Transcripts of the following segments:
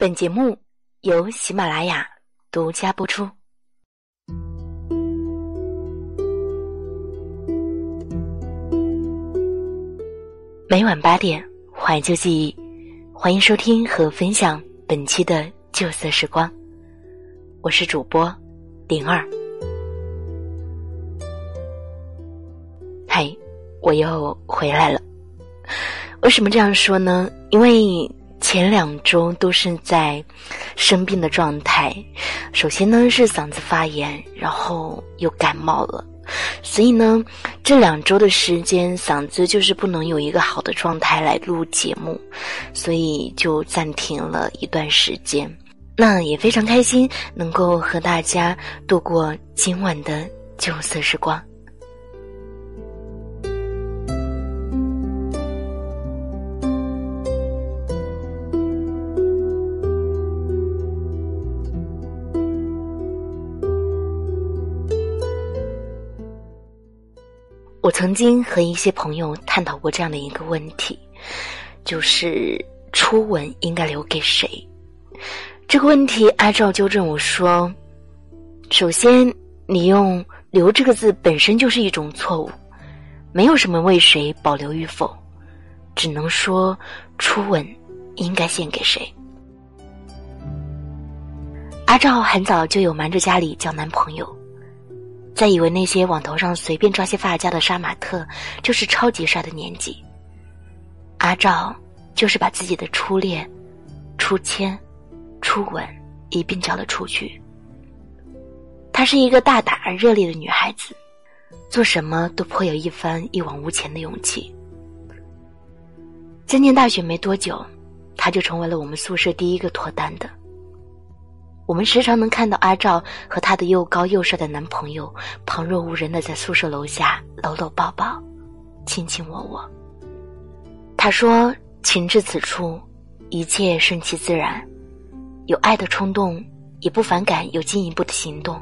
本节目由喜马拉雅独家播出。每晚八点，怀旧记忆，欢迎收听和分享本期的旧色时光。我是主播灵儿。嗨，我又回来了。为什么这样说呢？因为。前两周都是在生病的状态，首先呢是嗓子发炎，然后又感冒了，所以呢这两周的时间嗓子就是不能有一个好的状态来录节目，所以就暂停了一段时间。那也非常开心能够和大家度过今晚的酒色时光。我曾经和一些朋友探讨过这样的一个问题，就是初吻应该留给谁？这个问题，阿赵纠正我说：“首先，你用‘留’这个字本身就是一种错误，没有什么为谁保留与否，只能说初吻应该献给谁。”阿赵很早就有瞒着家里交男朋友。在以为那些网头上随便抓些发夹的杀马特就是超级帅的年纪，阿照就是把自己的初恋、初牵、初吻一并交了出去。她是一个大胆而热烈的女孩子，做什么都颇有一番一往无前的勇气。在念大学没多久，她就成为了我们宿舍第一个脱单的。我们时常能看到阿照和她的又高又帅的男朋友旁若无人的在宿舍楼下搂搂抱抱，卿卿我我。他说：“情至此处，一切顺其自然，有爱的冲动，也不反感有进一步的行动，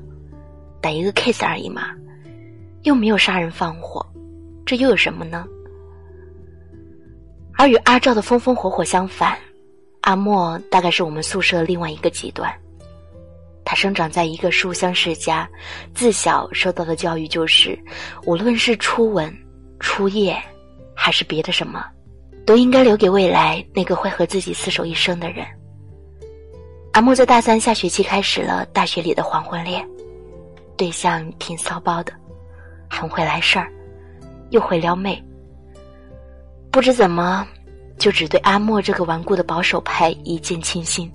打一个 kiss 而已嘛，又没有杀人放火，这又有什么呢？”而与阿照的风风火火相反，阿莫大概是我们宿舍另外一个极端。他生长在一个书香世家，自小受到的教育就是，无论是初吻、初夜，还是别的什么，都应该留给未来那个会和自己厮守一生的人。阿木在大三下学期开始了大学里的黄昏恋，对象挺骚包的，很会来事儿，又会撩妹。不知怎么，就只对阿莫这个顽固的保守派一见倾心。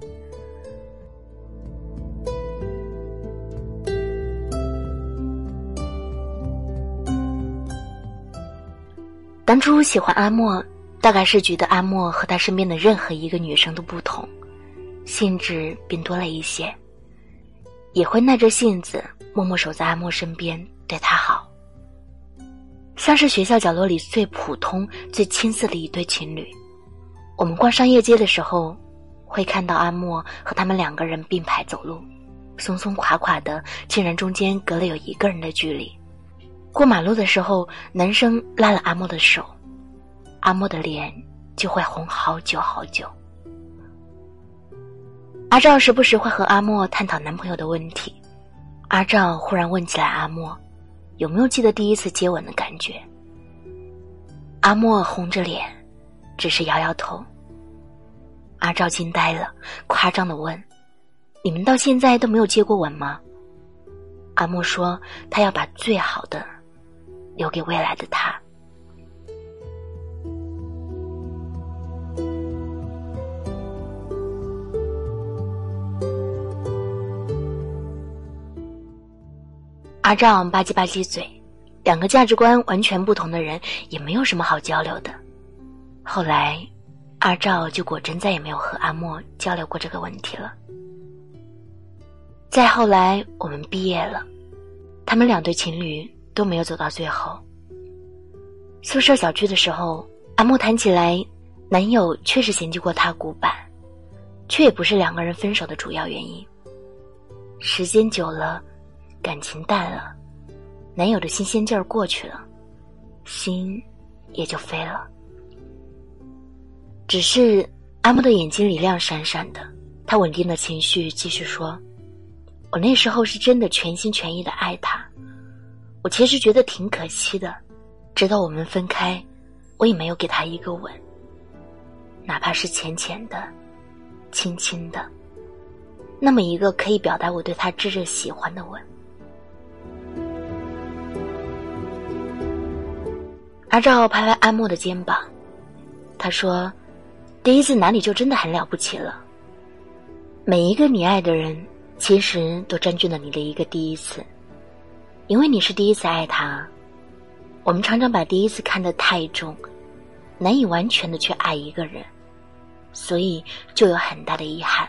当初喜欢阿莫，大概是觉得阿莫和他身边的任何一个女生都不同，兴致变多了一些，也会耐着性子默默守在阿莫身边对他好，像是学校角落里最普通、最青涩的一对情侣。我们逛商业街的时候，会看到阿莫和他们两个人并排走路，松松垮垮的，竟然中间隔了有一个人的距离。过马路的时候，男生拉了阿莫的手，阿莫的脸就会红好久好久。阿照时不时会和阿莫探讨男朋友的问题，阿照忽然问起来阿莫，有没有记得第一次接吻的感觉？阿莫红着脸，只是摇摇头。阿照惊呆了，夸张的问：“你们到现在都没有接过吻吗？”阿莫说：“他要把最好的。”留给未来的他。阿丈吧唧吧唧嘴，两个价值观完全不同的人也没有什么好交流的。后来，阿照就果真再也没有和阿莫交流过这个问题了。再后来，我们毕业了，他们两对情侣。都没有走到最后。宿舍小聚的时候，阿莫谈起来，男友确实嫌弃过她古板，却也不是两个人分手的主要原因。时间久了，感情淡了，男友的新鲜劲儿过去了，心也就飞了。只是阿莫的眼睛里亮闪闪的，他稳定的情绪，继续说：“我那时候是真的全心全意的爱他，我其实觉得挺可惜的。直到我们分开，我也没有给他一个吻，哪怕是浅浅的、轻轻的，那么一个可以表达我对他炙热喜欢的吻。”阿照拍拍阿莫的肩膀，他说：“第一次哪里就真的很了不起了。每一个你爱的人，其实都占据了你的一个第一次，因为你是第一次爱他。我们常常把第一次看得太重，难以完全的去爱一个人，所以就有很大的遗憾。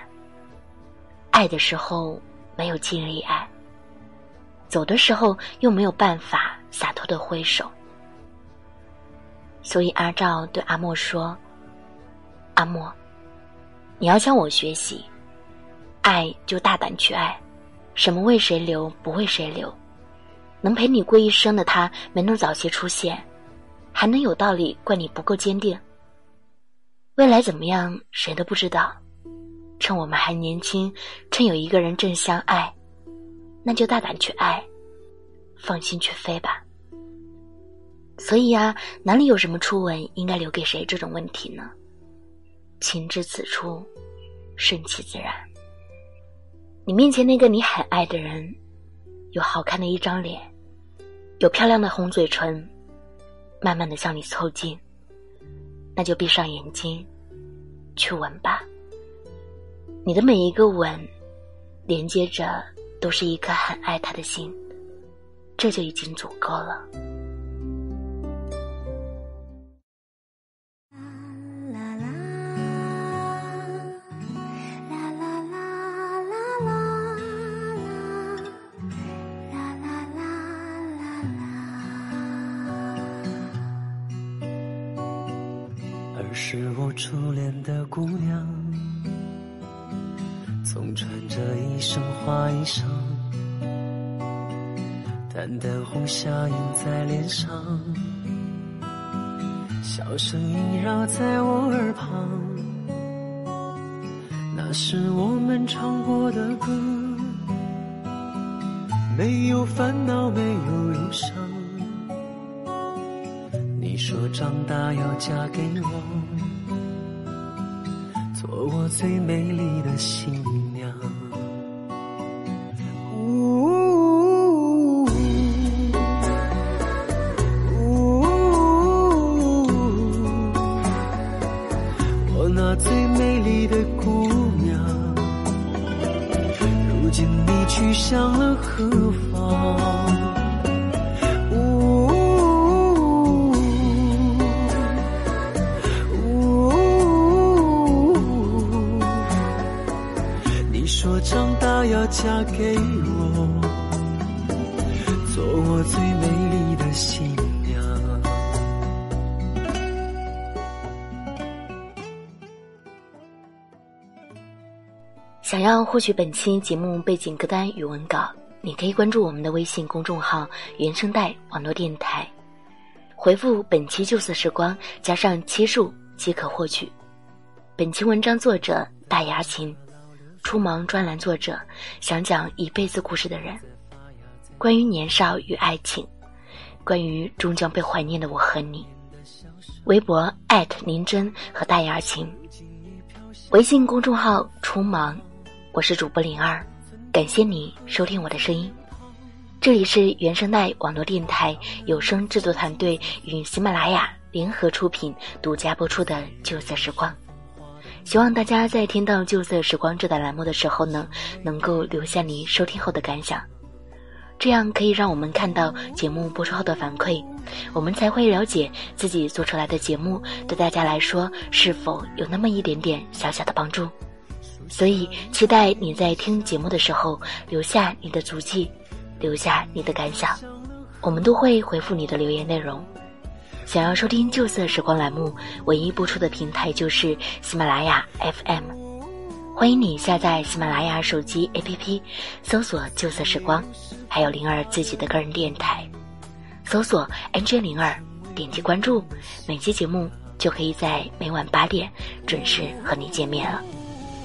爱的时候没有尽力爱，走的时候又没有办法洒脱的挥手。”所以阿照对阿莫说：“阿莫，你要向我学习，爱就大胆去爱，什么为谁留不为谁留，能陪你过一生的他没能早些出现，还能有道理怪你不够坚定？未来怎么样谁都不知道，趁我们还年轻，趁有一个人正相爱，那就大胆去爱，放心去飞吧。”所以呀，哪里有什么初吻应该留给谁这种问题呢？情至此处，顺其自然。你面前那个你很爱的人，有好看的一张脸，有漂亮的红嘴唇，慢慢的向你凑近，那就闭上眼睛，去吻吧。你的每一个吻，连接着都是一颗很爱他的心，这就已经足够了。初恋的姑娘，总穿着一身花衣裳，淡淡红霞映在脸上，笑声萦绕在我耳旁。那是我们唱过的歌，没有烦恼，没有忧伤。你说长大要嫁给我。做我最美丽的新娘。呜，我那最美丽的姑娘，如今你去向了何方？嫁给我，做我最美丽的新娘。想要获取本期节目背景歌单与文稿，你可以关注我们的微信公众号“原声带网络电台”，回复“本期旧色时光”加上七数即可获取。本期文章作者大牙琴。初芒专栏作者想讲一辈子故事的人，关于年少与爱情，关于终将被怀念的我和你。微博林真和大眼儿晴，微信公众号初芒，我是主播灵儿，感谢你收听我的声音。这里是原声带网络电台有声制作团队与喜马拉雅联合出品、独家播出的《旧色时光》。希望大家在听到《旧色时光》这档栏目的时候呢，能够留下你收听后的感想，这样可以让我们看到节目播出后的反馈，我们才会了解自己做出来的节目对大家来说是否有那么一点点小小的帮助。所以，期待你在听节目的时候留下你的足迹，留下你的感想，我们都会回复你的留言内容。想要收听《旧色时光》栏目，唯一播出的平台就是喜马拉雅 FM。欢迎你下载喜马拉雅手机 APP，搜索“旧色时光”，还有灵儿自己的个人电台，搜索 “NJ 灵儿”，点击关注，每期节目就可以在每晚八点准时和你见面了。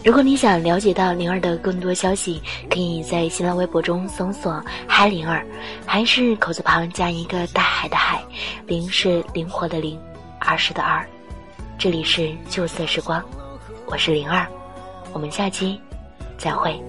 如果你想了解到灵儿的更多消息，可以在新浪微博中搜索“嗨灵儿”，还是口字旁加一个大海的海，灵是灵活的灵，儿时的儿。这里是旧色时光，我是灵儿，我们下期再会。